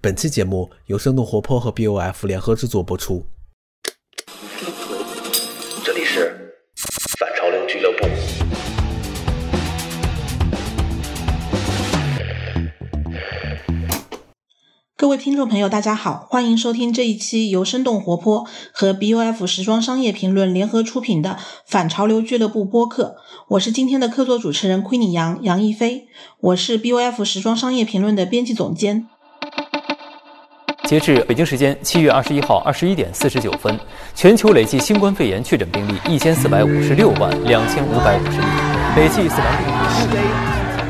本期节目由生动活泼和 BOF 联合制作播出。这里是反潮流俱乐部。各位听众朋友，大家好，欢迎收听这一期由生动活泼和 BOF 时装商业评论联合出品的反潮流俱乐部播客。我是今天的客座主持人亏你杨杨一飞，我是 BOF 时装商业评论的编辑总监。截至北京时间七月二十一号二十一点四十九分，全球累计新冠肺炎确诊病例一千四百五十六万两千五百五十例，累计死亡病例。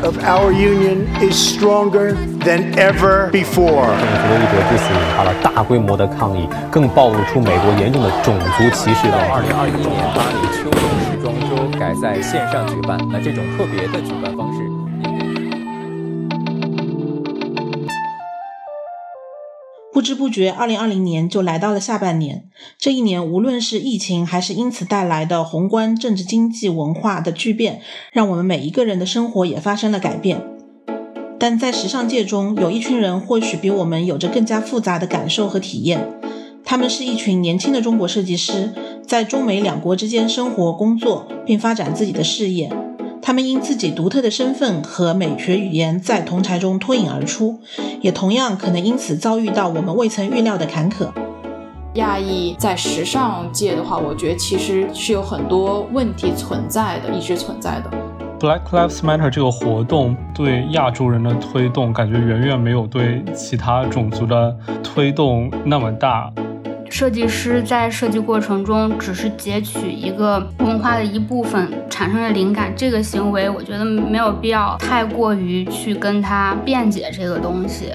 of our union is stronger than ever before. 弗洛伊德之死引发了大规模的抗议，更暴露出美国严重的种族歧视问题。二零二一年巴黎秋冬时装周改在线上举办，那这种特别的举办方不知不觉，二零二零年就来到了下半年。这一年，无论是疫情，还是因此带来的宏观政治、经济、文化的巨变，让我们每一个人的生活也发生了改变。但在时尚界中，有一群人或许比我们有着更加复杂的感受和体验。他们是一群年轻的中国设计师，在中美两国之间生活、工作，并发展自己的事业。他们因自己独特的身份和美学语言在同台中脱颖而出，也同样可能因此遭遇到我们未曾预料的坎坷。亚裔在时尚界的话，我觉得其实是有很多问题存在的，一直存在的。Black Lives Matter 这个活动对亚洲人的推动，感觉远远没有对其他种族的推动那么大。设计师在设计过程中只是截取一个文化的一部分产生了灵感，这个行为我觉得没有必要太过于去跟他辩解这个东西。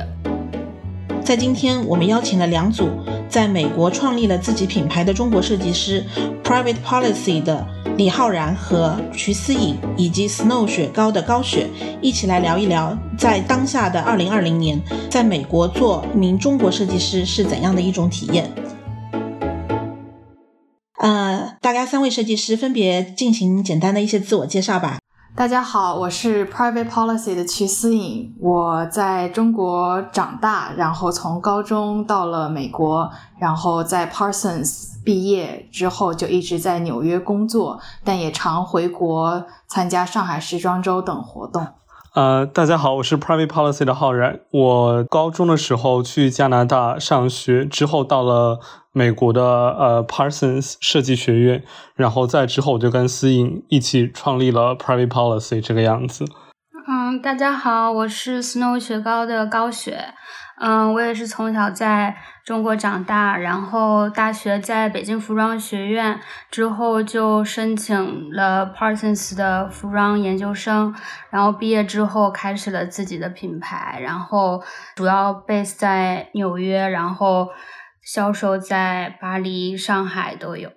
在今天，我们邀请了两组在美国创立了自己品牌的中国设计师，Private Policy 的李浩然和徐思颖，以及 Snow 雪糕的高雪，一起来聊一聊在当下的2020年，在美国做一名中国设计师是怎样的一种体验。大家三位设计师分别进行简单的一些自我介绍吧。大家好，我是 Private Policy 的瞿思颖，我在中国长大，然后从高中到了美国，然后在 Parsons 毕业之后就一直在纽约工作，但也常回国参加上海时装周等活动。呃，大家好，我是 Private Policy 的浩然。我高中的时候去加拿大上学，之后到了美国的呃 Parsons 设计学院，然后在之后我就跟思颖一起创立了 Private Policy 这个样子。嗯，大家好，我是 Snow 雪糕的高雪。嗯，我也是从小在中国长大，然后大学在北京服装学院，之后就申请了 Parsons 的服装研究生，然后毕业之后开始了自己的品牌，然后主要 base 在纽约，然后销售在巴黎、上海都有。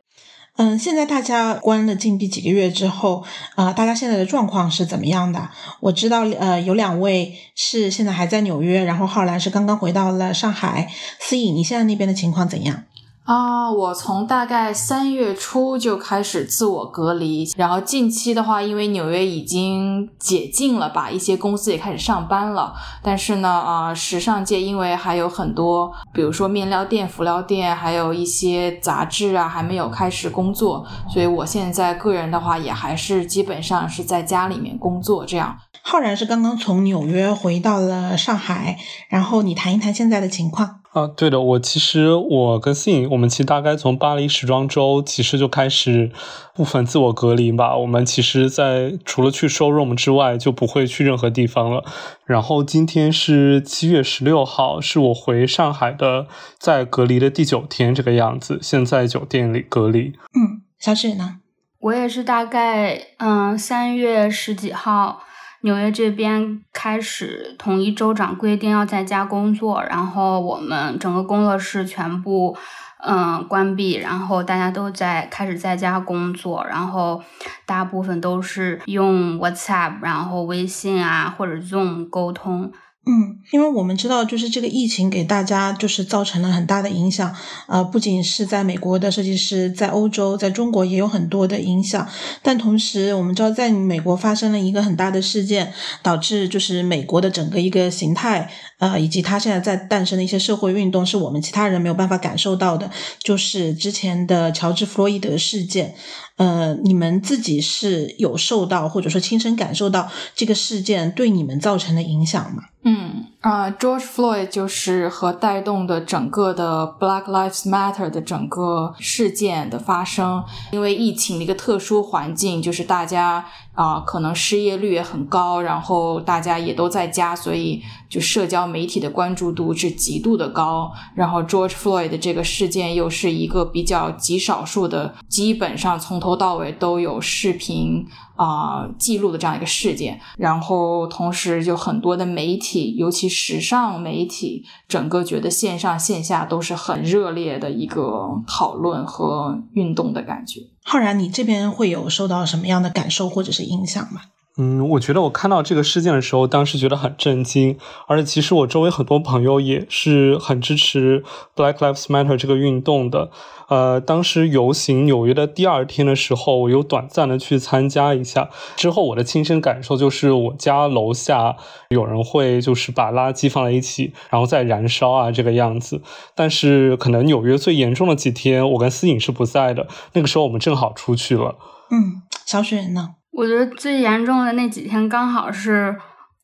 嗯，现在大家关了禁闭几个月之后，啊、呃，大家现在的状况是怎么样的？我知道，呃，有两位是现在还在纽约，然后浩然是刚刚回到了上海。思颖，你现在那边的情况怎样？啊，我从大概三月初就开始自我隔离，然后近期的话，因为纽约已经解禁了吧，一些公司也开始上班了。但是呢，啊、时尚界因为还有很多，比如说面料店、辅料店，还有一些杂志啊，还没有开始工作，所以我现在个人的话，也还是基本上是在家里面工作这样。浩然是刚刚从纽约回到了上海，然后你谈一谈现在的情况。啊，对的，我其实我跟思颖，我们其实大概从巴黎时装周其实就开始部分自我隔离吧。我们其实，在除了去 showroom 之外，就不会去任何地方了。然后今天是七月十六号，是我回上海的在隔离的第九天，这个样子。现在酒店里隔离。嗯，小雪呢？我也是大概嗯三月十几号。纽约这边开始统一州长规定要在家工作，然后我们整个工作室全部嗯关闭，然后大家都在开始在家工作，然后大部分都是用 WhatsApp，然后微信啊或者 Zoom 沟通。嗯，因为我们知道，就是这个疫情给大家就是造成了很大的影响，呃，不仅是在美国的设计师，在欧洲，在中国也有很多的影响。但同时，我们知道，在美国发生了一个很大的事件，导致就是美国的整个一个形态，呃，以及它现在在诞生的一些社会运动，是我们其他人没有办法感受到的，就是之前的乔治·弗洛伊德事件。呃，你们自己是有受到或者说亲身感受到这个事件对你们造成的影响吗？嗯啊，George Floyd 就是和带动的整个的 Black Lives Matter 的整个事件的发生，因为疫情的一个特殊环境，就是大家啊可能失业率也很高，然后大家也都在家，所以就社交媒体的关注度是极度的高。然后 George Floyd 的这个事件又是一个比较极少数的，基本上从头到尾都有视频。啊，记录的这样一个事件，然后同时就很多的媒体，尤其时尚媒体，整个觉得线上线下都是很热烈的一个讨论和运动的感觉。浩然，你这边会有受到什么样的感受或者是影响吗？嗯，我觉得我看到这个事件的时候，当时觉得很震惊，而且其实我周围很多朋友也是很支持 Black Lives Matter 这个运动的。呃，当时游行纽约的第二天的时候，我有短暂的去参加一下，之后我的亲身感受就是，我家楼下有人会就是把垃圾放在一起，然后再燃烧啊这个样子。但是可能纽约最严重的几天，我跟思颖是不在的，那个时候我们正好出去了。嗯，小雪人呢？我觉得最严重的那几天，刚好是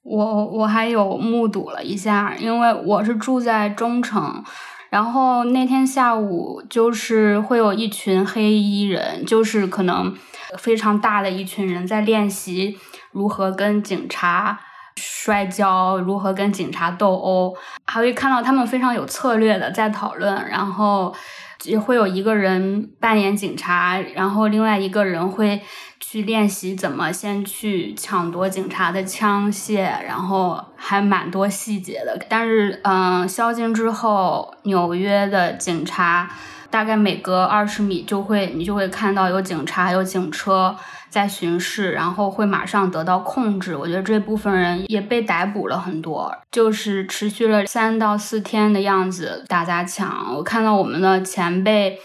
我我还有目睹了一下，因为我是住在中城，然后那天下午就是会有一群黑衣人，就是可能非常大的一群人在练习如何跟警察摔跤，如何跟警察斗殴，还会看到他们非常有策略的在讨论，然后也会有一个人扮演警察，然后另外一个人会。去练习怎么先去抢夺警察的枪械，然后还蛮多细节的。但是，嗯，宵禁之后，纽约的警察大概每隔二十米就会，你就会看到有警察、有警车在巡视，然后会马上得到控制。我觉得这部分人也被逮捕了很多，就是持续了三到四天的样子，大家抢。我看到我们的前辈。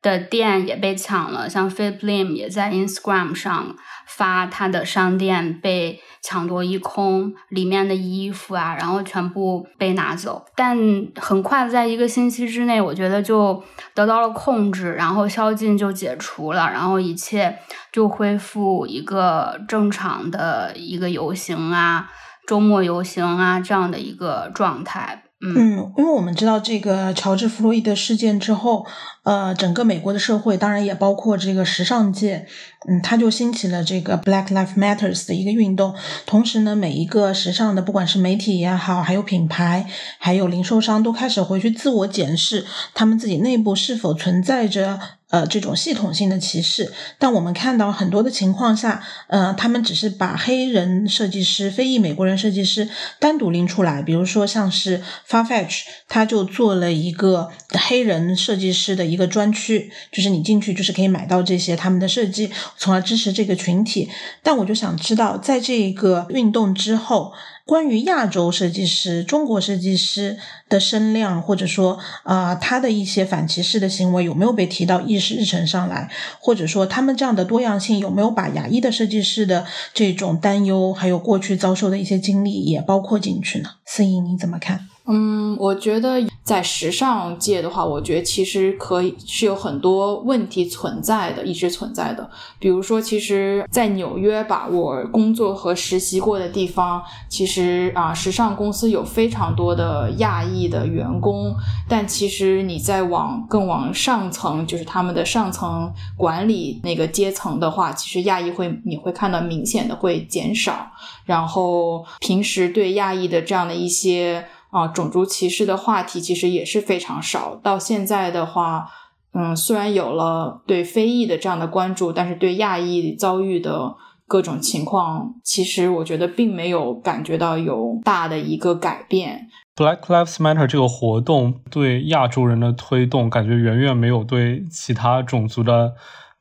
的店也被抢了，像 Philip Lim 也在 Instagram 上发他的商店被抢夺一空，里面的衣服啊，然后全部被拿走。但很快在一个星期之内，我觉得就得到了控制，然后宵禁就解除了，然后一切就恢复一个正常的一个游行啊，周末游行啊这样的一个状态。嗯，因为我们知道这个乔治·弗洛伊德事件之后，呃，整个美国的社会，当然也包括这个时尚界，嗯，他就兴起了这个 Black Lives Matters 的一个运动。同时呢，每一个时尚的，不管是媒体也好，还有品牌，还有零售商，都开始回去自我检视，他们自己内部是否存在着。呃，这种系统性的歧视，但我们看到很多的情况下，呃，他们只是把黑人设计师、非裔美国人设计师单独拎出来，比如说像是 Farfetch，他就做了一个黑人设计师的一个专区，就是你进去就是可以买到这些他们的设计，从而支持这个群体。但我就想知道，在这个运动之后。关于亚洲设计师、中国设计师的声量，或者说啊，他的一些反歧视的行为有没有被提到议事日程上来？或者说，他们这样的多样性有没有把亚裔的设计师的这种担忧，还有过去遭受的一些经历也包括进去呢？思颖，你怎么看？嗯，我觉得在时尚界的话，我觉得其实可以是有很多问题存在的，一直存在的。比如说，其实，在纽约吧，我工作和实习过的地方，其实啊，时尚公司有非常多的亚裔的员工，但其实你在往更往上层，就是他们的上层管理那个阶层的话，其实亚裔会你会看到明显的会减少，然后平时对亚裔的这样的一些。啊，种族歧视的话题其实也是非常少。到现在的话，嗯，虽然有了对非裔的这样的关注，但是对亚裔遭遇的各种情况，其实我觉得并没有感觉到有大的一个改变。Black Lives Matter 这个活动对亚洲人的推动，感觉远远没有对其他种族的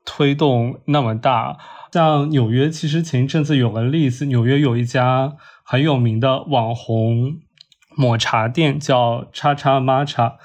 推动那么大。像纽约，其实前一阵子有个例子，纽约有一家很有名的网红。抹茶店叫叉叉抹茶，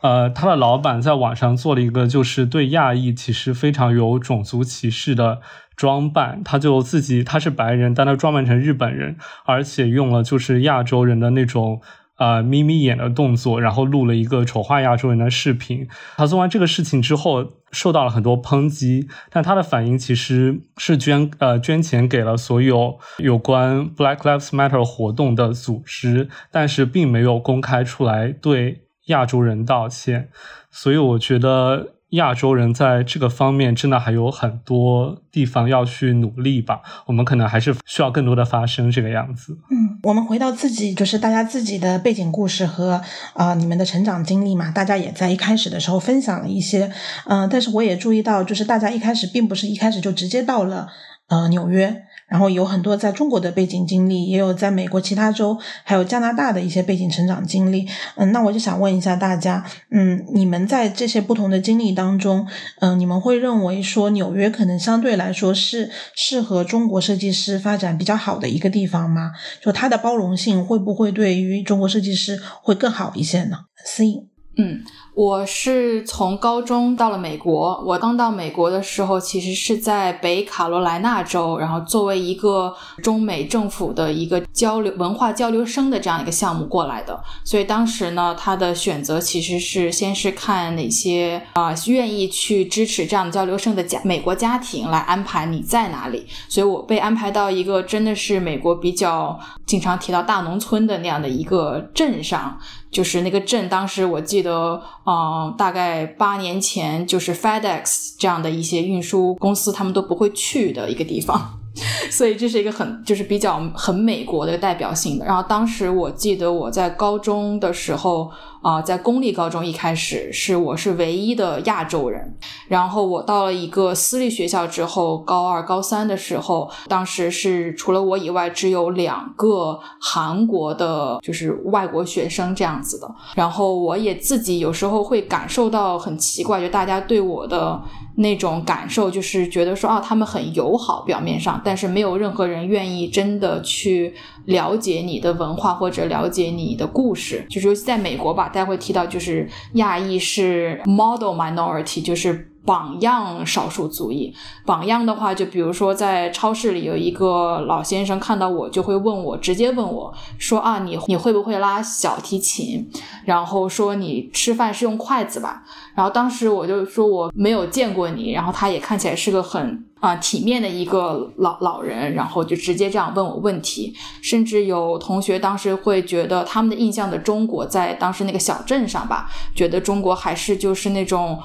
呃，他的老板在网上做了一个就是对亚裔其实非常有种族歧视的装扮，他就自己他是白人，但他装扮成日本人，而且用了就是亚洲人的那种呃眯眯眼的动作，然后录了一个丑化亚洲人的视频。他做完这个事情之后，受到了很多抨击，但他的反应其实是捐呃捐钱给了所有有关 Black Lives Matter 活动的组织，但是并没有公开出来对亚洲人道歉。所以我觉得。亚洲人在这个方面真的还有很多地方要去努力吧，我们可能还是需要更多的发声这个样子。嗯，我们回到自己，就是大家自己的背景故事和啊你们的成长经历嘛，大家也在一开始的时候分享了一些，嗯，但是我也注意到，就是大家一开始并不是一开始就直接到了呃纽约。然后有很多在中国的背景经历，也有在美国其他州，还有加拿大的一些背景成长经历。嗯，那我就想问一下大家，嗯，你们在这些不同的经历当中，嗯，你们会认为说纽约可能相对来说是适合中国设计师发展比较好的一个地方吗？就它的包容性会不会对于中国设计师会更好一些呢？思颖，嗯。我是从高中到了美国。我刚到美国的时候，其实是在北卡罗来纳州，然后作为一个中美政府的一个交流文化交流生的这样一个项目过来的。所以当时呢，他的选择其实是先是看哪些啊愿意去支持这样的交流生的家美国家庭来安排你在哪里。所以我被安排到一个真的是美国比较经常提到大农村的那样的一个镇上。就是那个镇，当时我记得，嗯，大概八年前，就是 FedEx 这样的一些运输公司，他们都不会去的一个地方。所以这是一个很就是比较很美国的代表性的。然后当时我记得我在高中的时候啊，在公立高中一开始是我是唯一的亚洲人。然后我到了一个私立学校之后，高二高三的时候，当时是除了我以外只有两个韩国的，就是外国学生这样子的。然后我也自己有时候会感受到很奇怪，就大家对我的。那种感受就是觉得说啊，他们很友好，表面上，但是没有任何人愿意真的去了解你的文化或者了解你的故事。就是尤其在美国吧，大家会提到就是亚裔是 model minority，就是。榜样少数族裔，榜样的话，就比如说在超市里有一个老先生看到我就会问我，直接问我说啊，你你会不会拉小提琴？然后说你吃饭是用筷子吧？然后当时我就说我没有见过你，然后他也看起来是个很啊体面的一个老老人，然后就直接这样问我问题，甚至有同学当时会觉得他们的印象的中国在当时那个小镇上吧，觉得中国还是就是那种。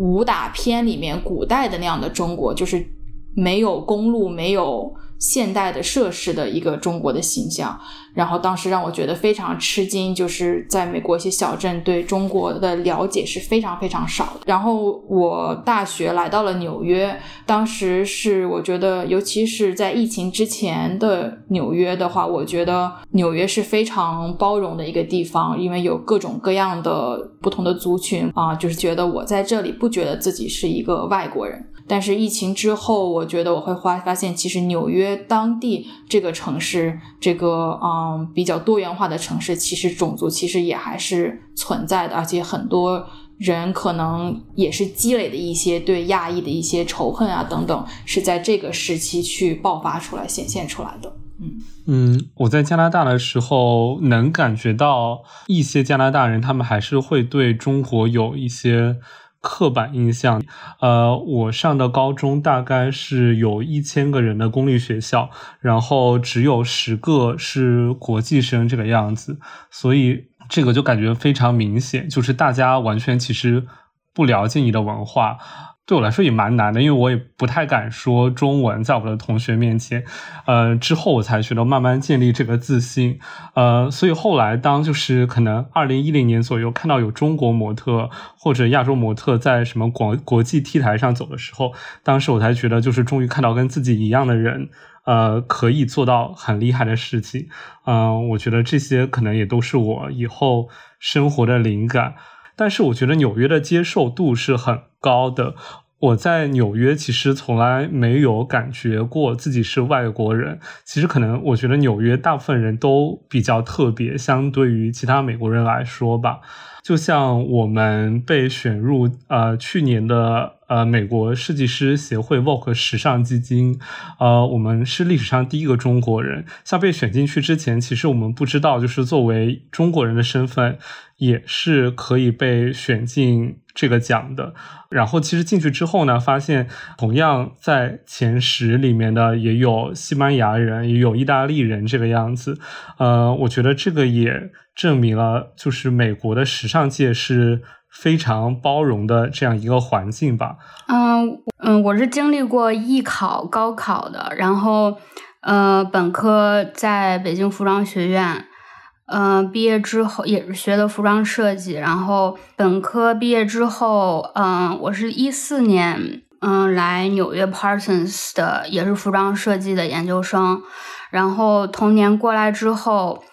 武打片里面古代的那样的中国，就是没有公路、没有现代的设施的一个中国的形象。然后当时让我觉得非常吃惊，就是在美国一些小镇对中国的了解是非常非常少的。然后我大学来到了纽约，当时是我觉得，尤其是在疫情之前的纽约的话，我觉得纽约是非常包容的一个地方，因为有各种各样的不同的族群啊，就是觉得我在这里不觉得自己是一个外国人。但是疫情之后，我觉得我会发发现，其实纽约当地这个城市，这个啊嗯比较多元化的城市，其实种族其实也还是存在的，而且很多人可能也是积累的一些对亚裔的一些仇恨啊等等，是在这个时期去爆发出来、显现出来的。嗯嗯，我在加拿大的时候，能感觉到一些加拿大人，他们还是会对中国有一些。刻板印象，呃，我上的高中大概是有一千个人的公立学校，然后只有十个是国际生这个样子，所以这个就感觉非常明显，就是大家完全其实不了解你的文化。对我来说也蛮难的，因为我也不太敢说中文，在我的同学面前。呃，之后我才学到慢慢建立这个自信。呃，所以后来当就是可能二零一零年左右看到有中国模特或者亚洲模特在什么国国际 T 台上走的时候，当时我才觉得就是终于看到跟自己一样的人，呃，可以做到很厉害的事情。嗯，我觉得这些可能也都是我以后生活的灵感。但是我觉得纽约的接受度是很高的。我在纽约其实从来没有感觉过自己是外国人。其实可能我觉得纽约大部分人都比较特别，相对于其他美国人来说吧。就像我们被选入呃去年的呃美国设计师协会 Vogue 时尚基金，呃，我们是历史上第一个中国人。像被选进去之前，其实我们不知道，就是作为中国人的身份也是可以被选进这个奖的。然后其实进去之后呢，发现同样在前十里面的也有西班牙人，也有意大利人这个样子。呃，我觉得这个也证明了，就是美国的时尚界是非常包容的这样一个环境吧。嗯嗯，我是经历过艺考、高考的，然后呃，本科在北京服装学院。嗯，毕业之后也是学的服装设计，然后本科毕业之后，嗯，我是一四年，嗯，来纽约 Parsons 的，也是服装设计的研究生，然后同年过来之后，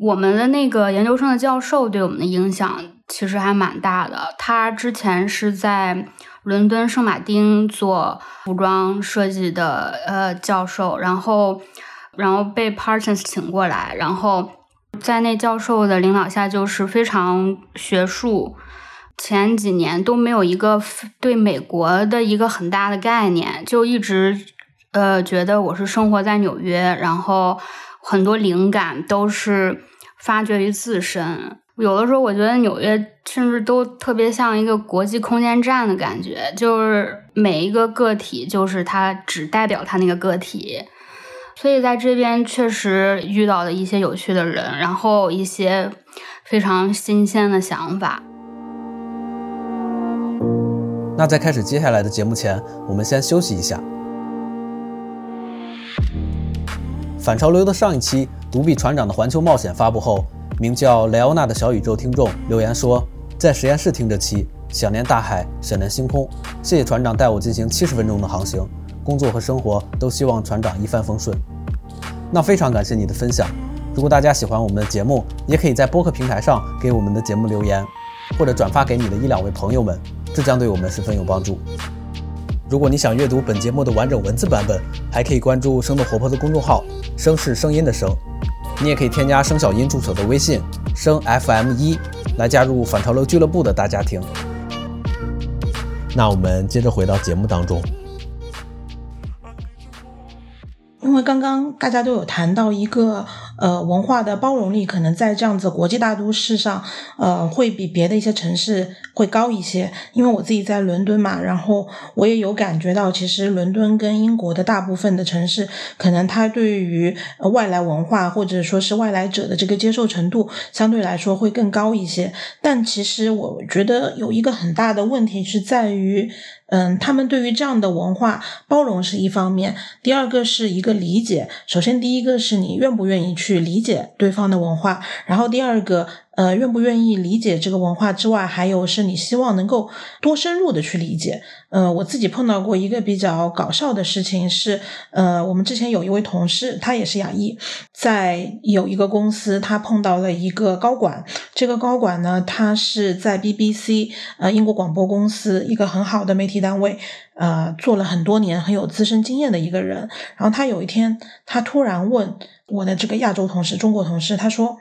我们的那个研究生的教授对我们的影响其实还蛮大的，他之前是在伦敦圣马丁做服装设计的呃教授，然后然后被 Parsons 请过来，然后。在那教授的领导下，就是非常学术。前几年都没有一个对美国的一个很大的概念，就一直呃觉得我是生活在纽约，然后很多灵感都是发掘于自身。有的时候我觉得纽约甚至都特别像一个国际空间站的感觉，就是每一个个体就是它只代表它那个个体。所以在这边确实遇到了一些有趣的人，然后一些非常新鲜的想法。那在开始接下来的节目前，我们先休息一下。反潮流的上一期《独臂船长的环球冒险》发布后，名叫莱欧娜的小宇宙听众留言说，在实验室听这期，想念大海，想念星空。谢谢船长带我进行七十分钟的航行。工作和生活都希望船长一帆风顺。那非常感谢你的分享。如果大家喜欢我们的节目，也可以在播客平台上给我们的节目留言，或者转发给你的一两位朋友们，这将对我们十分有帮助。如果你想阅读本节目的完整文字版本，还可以关注生动活泼的公众号“声是声音的声”。你也可以添加声小音助手的微信“声 FM 一”来加入反潮流俱乐部的大家庭。那我们接着回到节目当中。因为刚刚大家都有谈到一个呃文化的包容力，可能在这样子国际大都市上，呃会比别的一些城市会高一些。因为我自己在伦敦嘛，然后我也有感觉到，其实伦敦跟英国的大部分的城市，可能它对于外来文化或者说是外来者的这个接受程度，相对来说会更高一些。但其实我觉得有一个很大的问题是在于。嗯，他们对于这样的文化包容是一方面，第二个是一个理解。首先，第一个是你愿不愿意去理解对方的文化，然后第二个。呃，愿不愿意理解这个文化之外，还有是你希望能够多深入的去理解。呃，我自己碰到过一个比较搞笑的事情是，呃，我们之前有一位同事，他也是亚裔，在有一个公司，他碰到了一个高管。这个高管呢，他是在 BBC 呃英国广播公司一个很好的媒体单位，呃，做了很多年，很有资深经验的一个人。然后他有一天，他突然问我的这个亚洲同事、中国同事，他说。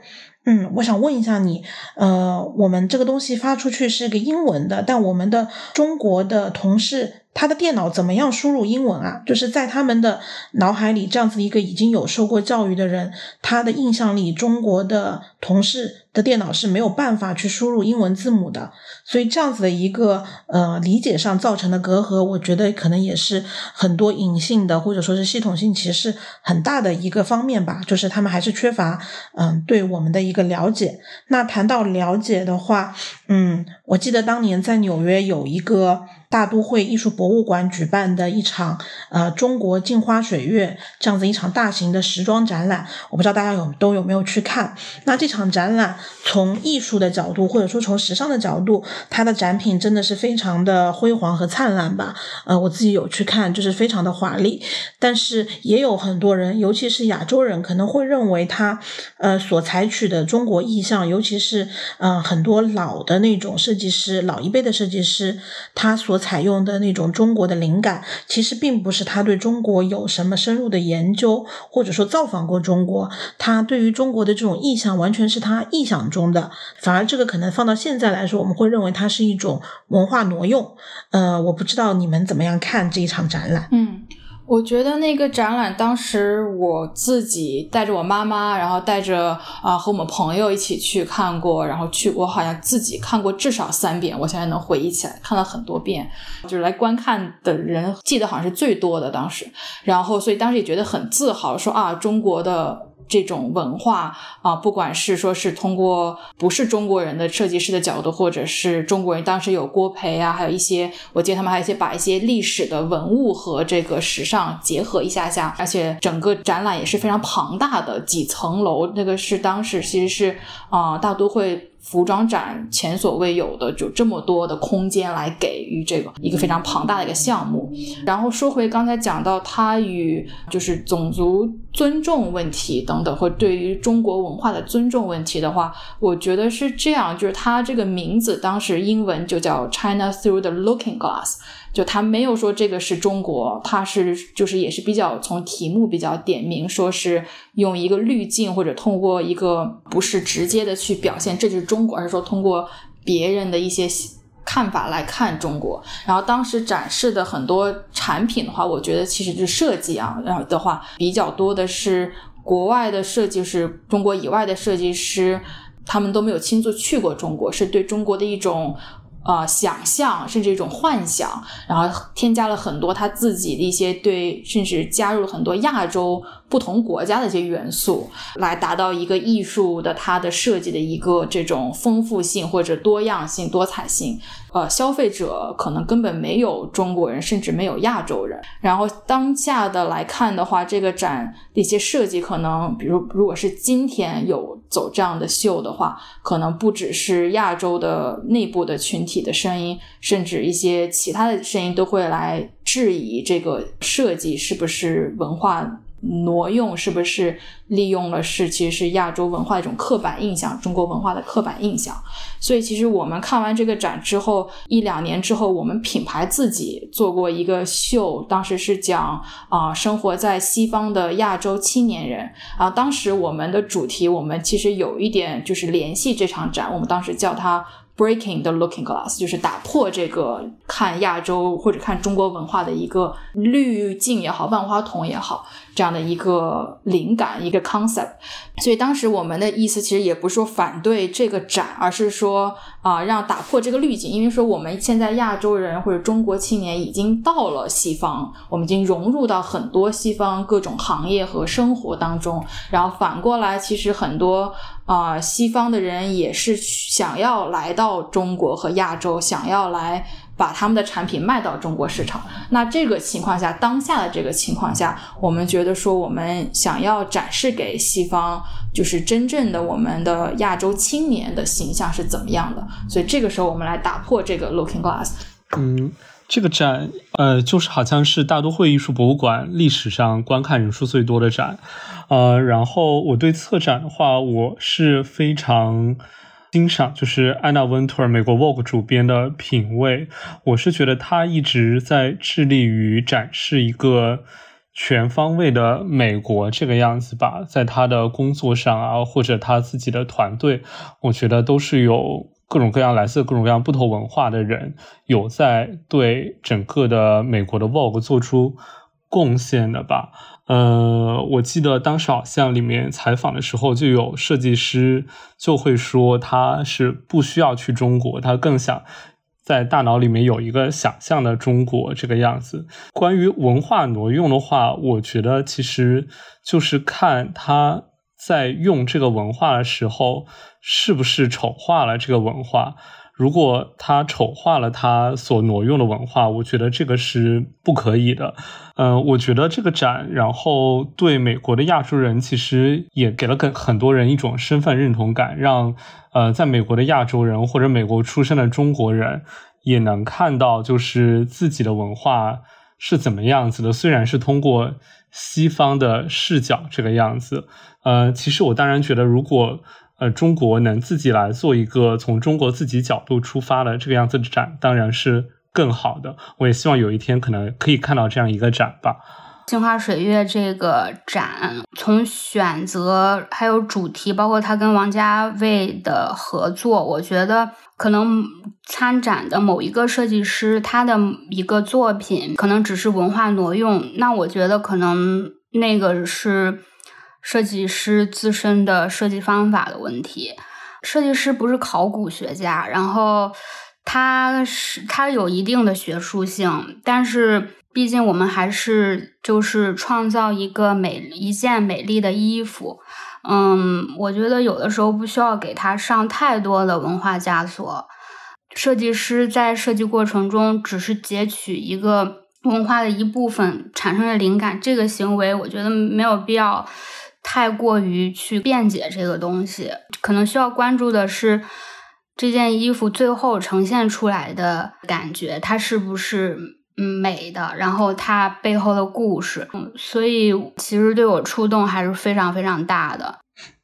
嗯，我想问一下你，呃，我们这个东西发出去是个英文的，但我们的中国的同事。他的电脑怎么样输入英文啊？就是在他们的脑海里，这样子一个已经有受过教育的人，他的印象里，中国的同事的电脑是没有办法去输入英文字母的。所以这样子的一个呃理解上造成的隔阂，我觉得可能也是很多隐性的或者说是系统性歧视很大的一个方面吧。就是他们还是缺乏嗯对我们的一个了解。那谈到了解的话，嗯，我记得当年在纽约有一个。大都会艺术博物馆举办的一场呃中国镜花水月这样子一场大型的时装展览，我不知道大家有都有没有去看。那这场展览从艺术的角度或者说从时尚的角度，它的展品真的是非常的辉煌和灿烂吧？呃，我自己有去看，就是非常的华丽。但是也有很多人，尤其是亚洲人，可能会认为它呃所采取的中国意象，尤其是呃很多老的那种设计师，老一辈的设计师，他所采用的那种中国的灵感，其实并不是他对中国有什么深入的研究，或者说造访过中国。他对于中国的这种意向，完全是他臆想中的。反而这个可能放到现在来说，我们会认为它是一种文化挪用。呃，我不知道你们怎么样看这一场展览？嗯。我觉得那个展览，当时我自己带着我妈妈，然后带着啊和我们朋友一起去看过，然后去我好像自己看过至少三遍，我现在能回忆起来，看了很多遍，就是来观看的人记得好像是最多的当时，然后所以当时也觉得很自豪，说啊中国的。这种文化啊，不管是说是通过不是中国人的设计师的角度，或者是中国人当时有郭培啊，还有一些，我记得他们还有一些把一些历史的文物和这个时尚结合一下下，而且整个展览也是非常庞大的，几层楼，那个是当时其实是啊大都会。服装展前所未有的，就这么多的空间来给予这个一个非常庞大的一个项目。然后说回刚才讲到它与就是种族尊重问题等等，或对于中国文化的尊重问题的话，我觉得是这样，就是它这个名字当时英文就叫 China Through the Looking Glass。就他没有说这个是中国，他是就是也是比较从题目比较点名，说是用一个滤镜或者通过一个不是直接的去表现这就是中国，而是说通过别人的一些看法来看中国。然后当时展示的很多产品的话，我觉得其实是设计啊，然后的话比较多的是国外的设计师，中国以外的设计师，他们都没有亲自去过中国，是对中国的一种。呃，想象甚至一种幻想，然后添加了很多他自己的一些对，甚至加入了很多亚洲不同国家的一些元素，来达到一个艺术的它的设计的一个这种丰富性或者多样性、多彩性。呃，消费者可能根本没有中国人，甚至没有亚洲人。然后当下的来看的话，这个展一些设计，可能比如如果是今天有走这样的秀的话，可能不只是亚洲的内部的群体的声音，甚至一些其他的声音都会来质疑这个设计是不是文化。挪用是不是利用了是其实是亚洲文化一种刻板印象，中国文化的刻板印象。所以其实我们看完这个展之后，一两年之后，我们品牌自己做过一个秀，当时是讲啊生活在西方的亚洲青年人啊。当时我们的主题，我们其实有一点就是联系这场展，我们当时叫它。Breaking the looking glass，就是打破这个看亚洲或者看中国文化的一个滤镜也好，万花筒也好，这样的一个灵感，一个 concept。所以当时我们的意思其实也不是说反对这个展，而是说啊，让打破这个滤镜。因为说我们现在亚洲人或者中国青年已经到了西方，我们已经融入到很多西方各种行业和生活当中。然后反过来，其实很多。啊，西方的人也是想要来到中国和亚洲，想要来把他们的产品卖到中国市场。那这个情况下，当下的这个情况下，我们觉得说，我们想要展示给西方，就是真正的我们的亚洲青年的形象是怎么样的。所以这个时候，我们来打破这个 Looking Glass。嗯，这个展，呃，就是好像是大都会艺术博物馆历史上观看人数最多的展。呃，然后我对策展的话，我是非常欣赏，就是安娜温特尔美国 Vogue 主编的品味。我是觉得他一直在致力于展示一个全方位的美国这个样子吧，在他的工作上啊，或者他自己的团队，我觉得都是有各种各样来自各种各样不同文化的人，有在对整个的美国的 Vogue 做出贡献的吧。呃，我记得当时好像里面采访的时候，就有设计师就会说他是不需要去中国，他更想在大脑里面有一个想象的中国这个样子。关于文化挪用的话，我觉得其实就是看他在用这个文化的时候，是不是丑化了这个文化。如果他丑化了他所挪用的文化，我觉得这个是不可以的。嗯，我觉得这个展，然后对美国的亚洲人其实也给了很很多人一种身份认同感，让呃在美国的亚洲人或者美国出生的中国人也能看到，就是自己的文化是怎么样子的。虽然是通过西方的视角这个样子，呃，其实我当然觉得如果。呃，中国能自己来做一个从中国自己角度出发的这个样子的展，当然是更好的。我也希望有一天可能可以看到这样一个展吧。镜花水月这个展，从选择还有主题，包括他跟王家卫的合作，我觉得可能参展的某一个设计师他的一个作品可能只是文化挪用，那我觉得可能那个是设计师自身的设计方法的问题。设计师不是考古学家，然后他是他有一定的学术性，但是。毕竟我们还是就是创造一个美一件美丽的衣服，嗯，我觉得有的时候不需要给它上太多的文化枷锁。设计师在设计过程中只是截取一个文化的一部分产生的灵感，这个行为我觉得没有必要太过于去辩解这个东西。可能需要关注的是这件衣服最后呈现出来的感觉，它是不是。美的，然后它背后的故事，所以其实对我触动还是非常非常大的。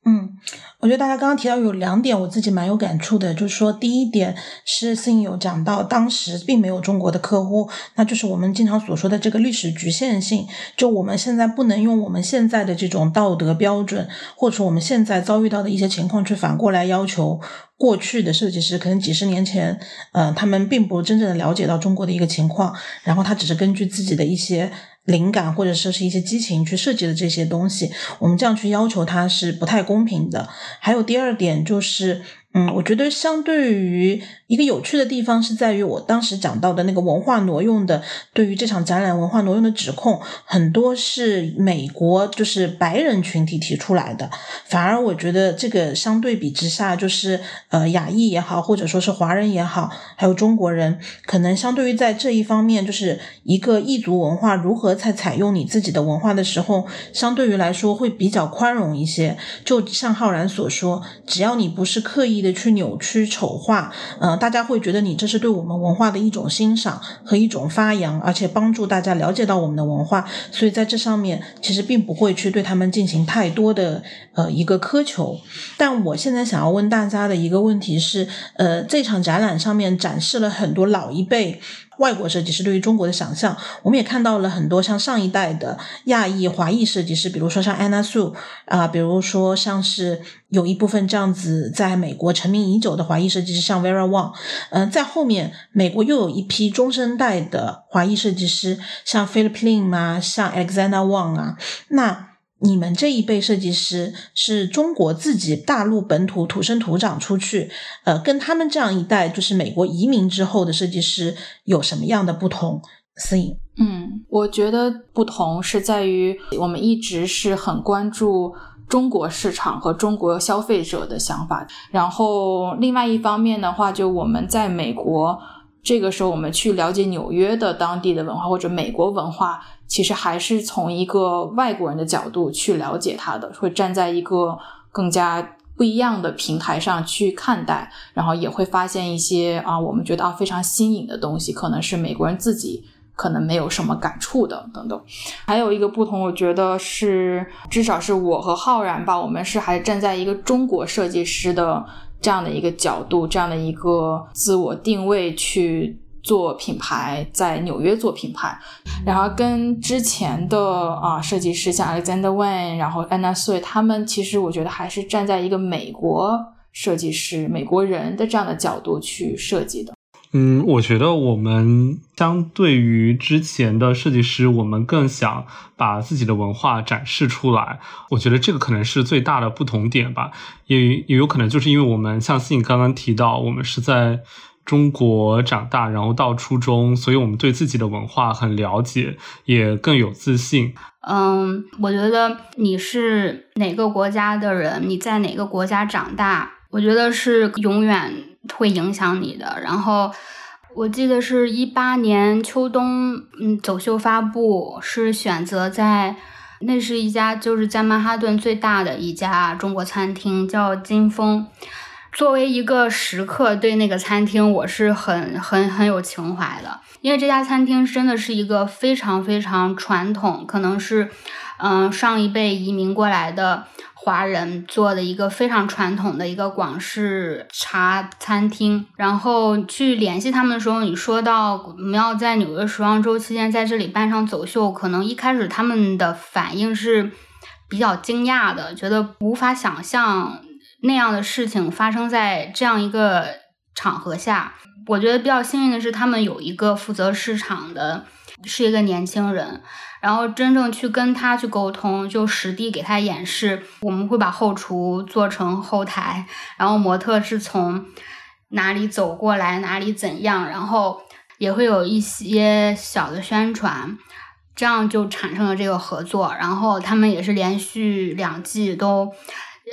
嗯，我觉得大家刚刚提到有两点，我自己蛮有感触的，就是说，第一点是思颖有讲到，当时并没有中国的客户，那就是我们经常所说的这个历史局限性，就我们现在不能用我们现在的这种道德标准，或者说我们现在遭遇到的一些情况去反过来要求过去的设计师，可能几十年前，呃，他们并不真正的了解到中国的一个情况，然后他只是根据自己的一些。灵感或者说是一些激情去设计的这些东西，我们这样去要求它是不太公平的。还有第二点就是。嗯，我觉得相对于一个有趣的地方是在于我当时讲到的那个文化挪用的，对于这场展览文化挪用的指控，很多是美国就是白人群体提出来的。反而我觉得这个相对比之下，就是呃亚裔也好，或者说是华人也好，还有中国人，可能相对于在这一方面，就是一个异族文化如何在采用你自己的文化的时候，相对于来说会比较宽容一些。就像浩然所说，只要你不是刻意。去扭曲丑化，嗯，大家会觉得你这是对我们文化的一种欣赏和一种发扬，而且帮助大家了解到我们的文化，所以在这上面其实并不会去对他们进行太多的呃一个苛求。但我现在想要问大家的一个问题是，呃，这场展览上面展示了很多老一辈。外国设计师对于中国的想象，我们也看到了很多像上一代的亚裔、华裔设计师，比如说像 Anna Sue 啊，比如说像是有一部分这样子在美国成名已久的华裔设计师，像 Vera Wang。嗯，在后面美国又有一批中生代的华裔设计师，像 Philip Lim 啊，像 Alexander Wang 啊，那。你们这一辈设计师是中国自己大陆本土土生土长出去，呃，跟他们这样一代就是美国移民之后的设计师有什么样的不同？思颖，嗯，我觉得不同是在于我们一直是很关注中国市场和中国消费者的想法，然后另外一方面的话，就我们在美国。这个时候，我们去了解纽约的当地的文化或者美国文化，其实还是从一个外国人的角度去了解它的，会站在一个更加不一样的平台上去看待，然后也会发现一些啊，我们觉得啊非常新颖的东西，可能是美国人自己可能没有什么感触的等等。还有一个不同，我觉得是至少是我和浩然吧，我们是还站在一个中国设计师的。这样的一个角度，这样的一个自我定位去做品牌，在纽约做品牌，然后跟之前的啊设计师像 Alexander Wang，然后 Anna Sui，他们其实我觉得还是站在一个美国设计师、美国人的这样的角度去设计的。嗯，我觉得我们相对于之前的设计师，我们更想把自己的文化展示出来。我觉得这个可能是最大的不同点吧。也也有可能就是因为我们像思颖刚刚提到，我们是在中国长大，然后到初中，所以我们对自己的文化很了解，也更有自信。嗯，我觉得你是哪个国家的人，你在哪个国家长大，我觉得是永远。会影响你的。然后我记得是一八年秋冬，嗯，走秀发布是选择在，那是一家就是在曼哈顿最大的一家中国餐厅，叫金风。作为一个食客，对那个餐厅我是很很很有情怀的，因为这家餐厅真的是一个非常非常传统，可能是嗯上一辈移民过来的。华人做的一个非常传统的一个广式茶餐厅，然后去联系他们的时候，你说到我们要在纽约时装周期间在这里办上走秀，可能一开始他们的反应是比较惊讶的，觉得无法想象那样的事情发生在这样一个场合下。我觉得比较幸运的是，他们有一个负责市场的，是一个年轻人。然后真正去跟他去沟通，就实地给他演示。我们会把后厨做成后台，然后模特是从哪里走过来，哪里怎样，然后也会有一些小的宣传，这样就产生了这个合作。然后他们也是连续两季都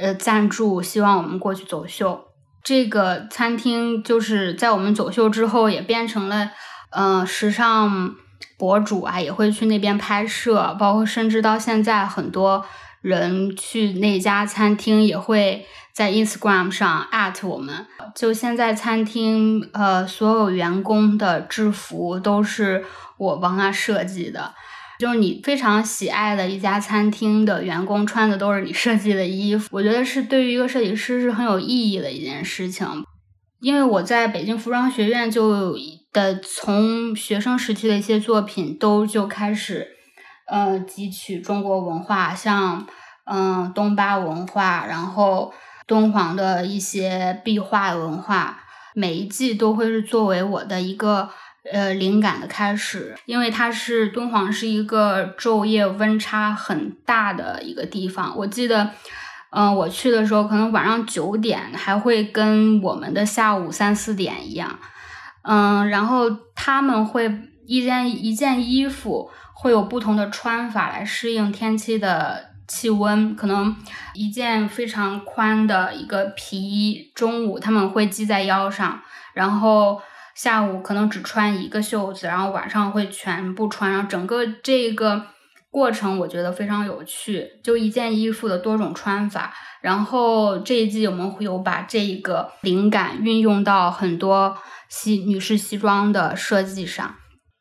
呃赞助，希望我们过去走秀。这个餐厅就是在我们走秀之后，也变成了嗯时尚。博主啊也会去那边拍摄，包括甚至到现在很多人去那家餐厅也会在 Instagram 上 at 我们。就现在餐厅呃所有员工的制服都是我帮他设计的，就是你非常喜爱的一家餐厅的员工穿的都是你设计的衣服，我觉得是对于一个设计师是很有意义的一件事情。因为我在北京服装学院就。的从学生时期的一些作品都就开始，呃，汲取中国文化，像嗯东巴文化，然后敦煌的一些壁画文化，每一季都会是作为我的一个呃灵感的开始，因为它是敦煌是一个昼夜温差很大的一个地方，我记得，嗯，我去的时候可能晚上九点还会跟我们的下午三四点一样。嗯，然后他们会一件一件衣服会有不同的穿法来适应天气的气温，可能一件非常宽的一个皮衣，中午他们会系在腰上，然后下午可能只穿一个袖子，然后晚上会全部穿上。整个这个过程我觉得非常有趣，就一件衣服的多种穿法。然后这一季我们会有把这一个灵感运用到很多。西女士西装的设计上，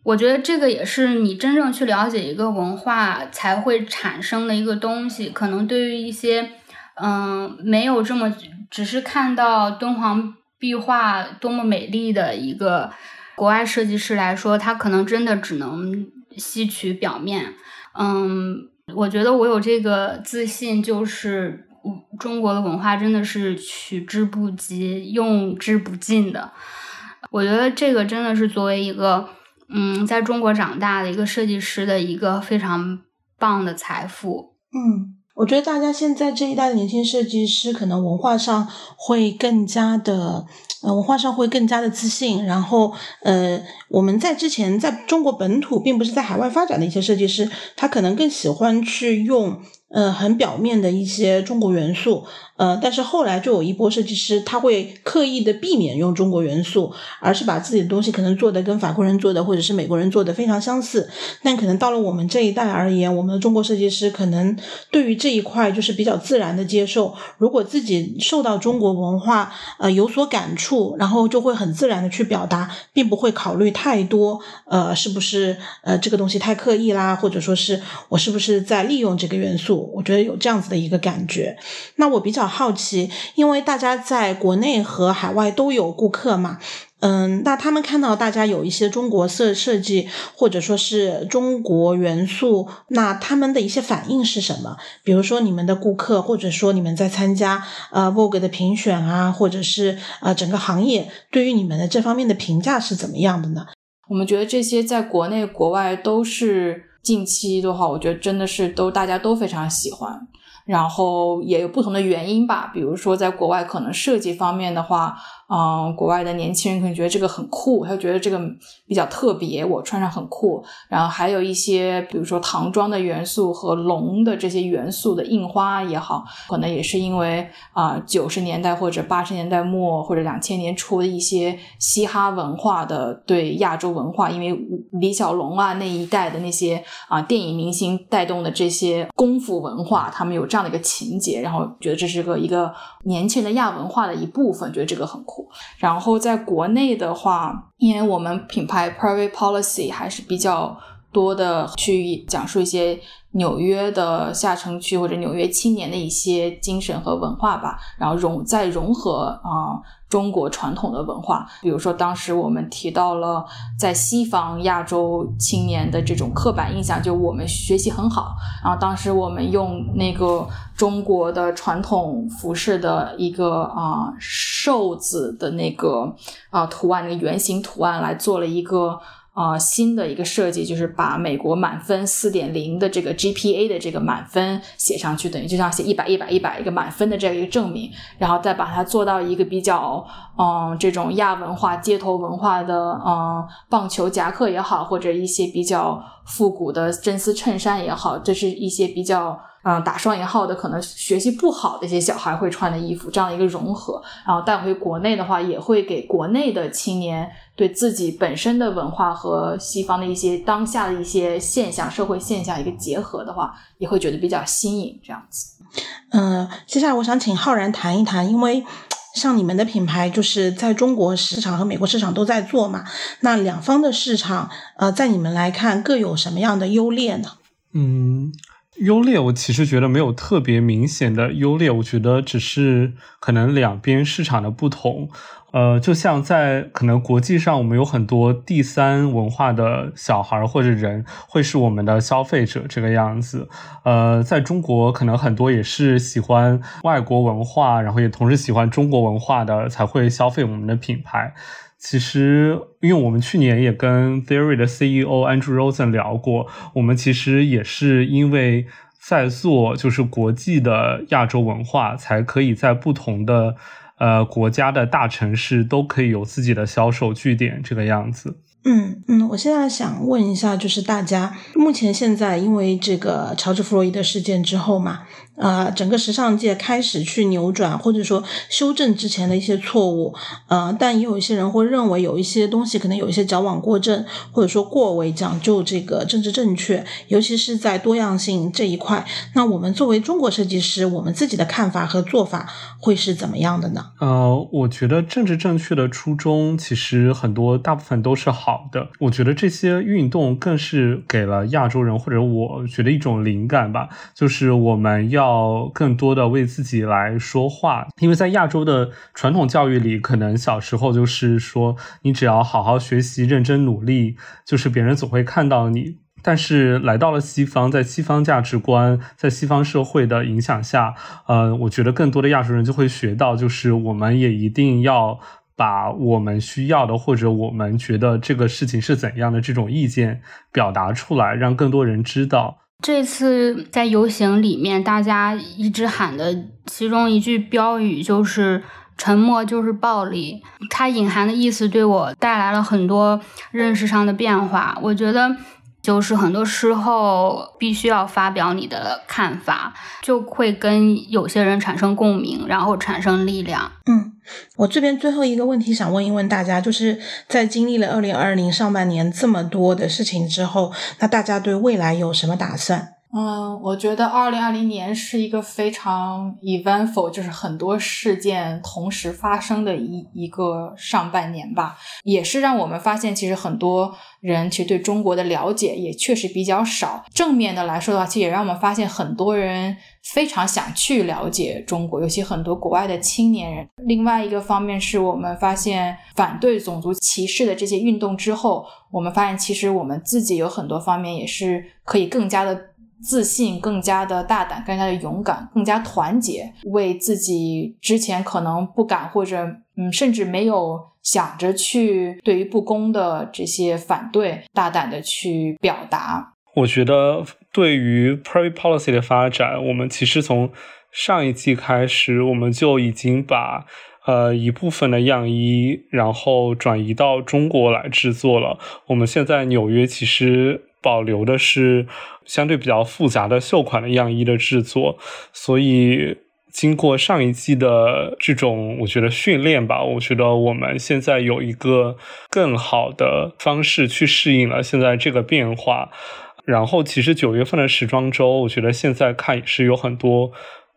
我觉得这个也是你真正去了解一个文化才会产生的一个东西。可能对于一些嗯没有这么只是看到敦煌壁画多么美丽的一个国外设计师来说，他可能真的只能吸取表面。嗯，我觉得我有这个自信，就是中国的文化真的是取之不竭、用之不尽的。我觉得这个真的是作为一个，嗯，在中国长大的一个设计师的一个非常棒的财富。嗯，我觉得大家现在这一代的年轻设计师，可能文化上会更加的，呃，文化上会更加的自信。然后，呃，我们在之前在中国本土，并不是在海外发展的一些设计师，他可能更喜欢去用。呃，很表面的一些中国元素，呃，但是后来就有一波设计师，他会刻意的避免用中国元素，而是把自己的东西可能做的跟法国人做的或者是美国人做的非常相似。但可能到了我们这一代而言，我们的中国设计师可能对于这一块就是比较自然的接受。如果自己受到中国文化呃有所感触，然后就会很自然的去表达，并不会考虑太多，呃，是不是呃这个东西太刻意啦，或者说是我是不是在利用这个元素。我觉得有这样子的一个感觉，那我比较好奇，因为大家在国内和海外都有顾客嘛，嗯，那他们看到大家有一些中国设设计或者说是中国元素，那他们的一些反应是什么？比如说你们的顾客，或者说你们在参加呃 Vogue 的评选啊，或者是呃整个行业对于你们的这方面的评价是怎么样的呢？我们觉得这些在国内国外都是。近期的话，我觉得真的是都大家都非常喜欢，然后也有不同的原因吧。比如说，在国外可能设计方面的话，嗯，国外的年轻人可能觉得这个很酷，他就觉得这个比较特别，我穿上很酷。然后还有一些，比如说唐装的元素和龙的这些元素的印花也好，可能也是因为啊九十年代或者八十年代末或者两千年初的一些嘻哈文化的对亚洲文化，因为李小龙啊那一代的那些啊电影明星带动的这些功夫文化，他们有这样的一个情节，然后觉得这是个一个年轻人的亚文化的一部分，觉得这个很酷。然后在国内的话，因为我们品牌 Private Policy 还是比较多的去讲述一些纽约的下城区或者纽约青年的一些精神和文化吧，然后融再融合啊中国传统的文化，比如说当时我们提到了在西方亚洲青年的这种刻板印象，就我们学习很好，然后当时我们用那个中国的传统服饰的一个啊瘦子的那个啊图案，那个圆形图案来做了一个。啊，新的一个设计就是把美国满分四点零的这个 GPA 的这个满分写上去，等于就像写一百、一百、一百一个满分的这样一个证明，然后再把它做到一个比较，嗯，这种亚文化、街头文化的，嗯，棒球夹克也好，或者一些比较复古的真丝衬衫也好，这是一些比较。嗯，打双引号的可能学习不好的一些小孩会穿的衣服，这样的一个融合，然后带回国内的话，也会给国内的青年对自己本身的文化和西方的一些当下的一些现象、社会现象一个结合的话，也会觉得比较新颖。这样子。嗯，接下来我想请浩然谈一谈，因为像你们的品牌就是在中国市场和美国市场都在做嘛，那两方的市场，呃，在你们来看各有什么样的优劣呢？嗯。优劣，我其实觉得没有特别明显的优劣，我觉得只是可能两边市场的不同。呃，就像在可能国际上，我们有很多第三文化的小孩或者人会是我们的消费者这个样子。呃，在中国，可能很多也是喜欢外国文化，然后也同时喜欢中国文化的才会消费我们的品牌。其实，因为我们去年也跟 Theory 的 CEO Andrew Rosen 聊过，我们其实也是因为在做就是国际的亚洲文化，才可以在不同的呃国家的大城市都可以有自己的销售据点这个样子。嗯嗯，我现在想问一下，就是大家目前现在因为这个乔治·弗洛伊德事件之后嘛，呃，整个时尚界开始去扭转或者说修正之前的一些错误，呃，但也有一些人会认为有一些东西可能有一些矫枉过正，或者说过为讲究这个政治正确，尤其是在多样性这一块。那我们作为中国设计师，我们自己的看法和做法会是怎么样的呢？呃，我觉得政治正确的初衷其实很多大部分都是好。好的，我觉得这些运动更是给了亚洲人或者我觉得一种灵感吧，就是我们要要更多的为自己来说话，因为在亚洲的传统教育里，可能小时候就是说你只要好好学习、认真努力，就是别人总会看到你。但是来到了西方，在西方价值观、在西方社会的影响下，呃，我觉得更多的亚洲人就会学到，就是我们也一定要。把我们需要的，或者我们觉得这个事情是怎样的这种意见表达出来，让更多人知道。这次在游行里面，大家一直喊的其中一句标语就是“沉默就是暴力”，它隐含的意思对我带来了很多认识上的变化。我觉得。就是很多时候必须要发表你的看法，就会跟有些人产生共鸣，然后产生力量。嗯，我这边最后一个问题想问一问大家，就是在经历了二零二零上半年这么多的事情之后，那大家对未来有什么打算？嗯，我觉得二零二零年是一个非常 eventful，就是很多事件同时发生的一一个上半年吧，也是让我们发现，其实很多人其实对中国的了解也确实比较少。正面的来说的话，其实也让我们发现很多人非常想去了解中国，尤其很多国外的青年人。另外一个方面是我们发现反对种族歧视的这些运动之后，我们发现其实我们自己有很多方面也是可以更加的。自信，更加的大胆，更加的勇敢，更加团结，为自己之前可能不敢或者嗯，甚至没有想着去对于不公的这些反对，大胆的去表达。我觉得对于 private policy 的发展，我们其实从上一季开始，我们就已经把呃一部分的样衣，然后转移到中国来制作了。我们现在纽约其实保留的是相对比较复杂的绣款的样衣的制作，所以。经过上一季的这种，我觉得训练吧，我觉得我们现在有一个更好的方式去适应了现在这个变化。然后，其实九月份的时装周，我觉得现在看也是有很多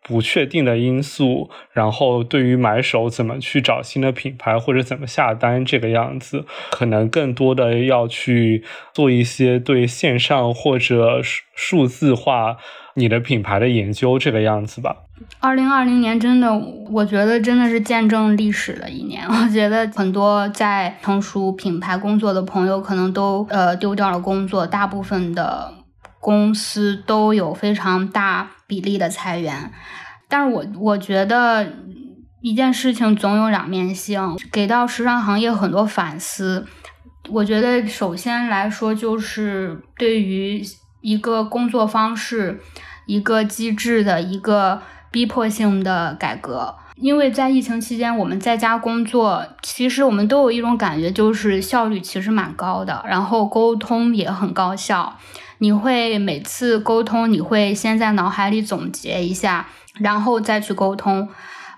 不确定的因素。然后，对于买手怎么去找新的品牌或者怎么下单这个样子，可能更多的要去做一些对线上或者数数字化。你的品牌的研究这个样子吧。二零二零年真的，我觉得真的是见证历史的一年。我觉得很多在成熟品牌工作的朋友可能都呃丢掉了工作，大部分的公司都有非常大比例的裁员。但是我我觉得一件事情总有两面性，给到时尚行业很多反思。我觉得首先来说就是对于。一个工作方式，一个机制的一个逼迫性的改革，因为在疫情期间，我们在家工作，其实我们都有一种感觉，就是效率其实蛮高的，然后沟通也很高效。你会每次沟通，你会先在脑海里总结一下，然后再去沟通。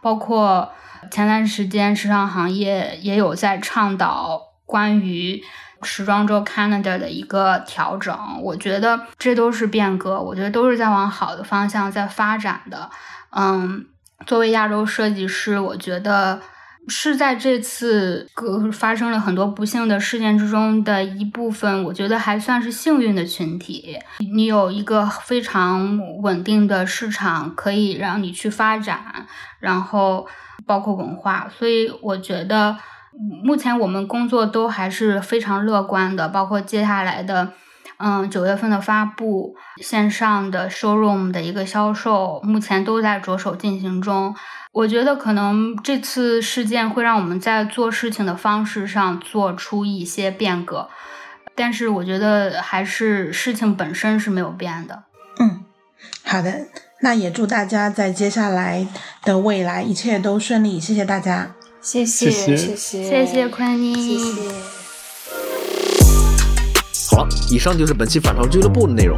包括前段时间，时尚行业也有在倡导关于。时装周 Canada 的一个调整，我觉得这都是变革，我觉得都是在往好的方向在发展的。嗯，作为亚洲设计师，我觉得是在这次发生了很多不幸的事件之中的一部分，我觉得还算是幸运的群体。你有一个非常稳定的市场可以让你去发展，然后包括文化，所以我觉得。目前我们工作都还是非常乐观的，包括接下来的，嗯，九月份的发布，线上的 showroom 的一个销售，目前都在着手进行中。我觉得可能这次事件会让我们在做事情的方式上做出一些变革，但是我觉得还是事情本身是没有变的。嗯，好的，那也祝大家在接下来的未来一切都顺利，谢谢大家。谢谢谢谢谢谢坤妮，谢谢。好了，以上就是本期反潮俱乐部的内容。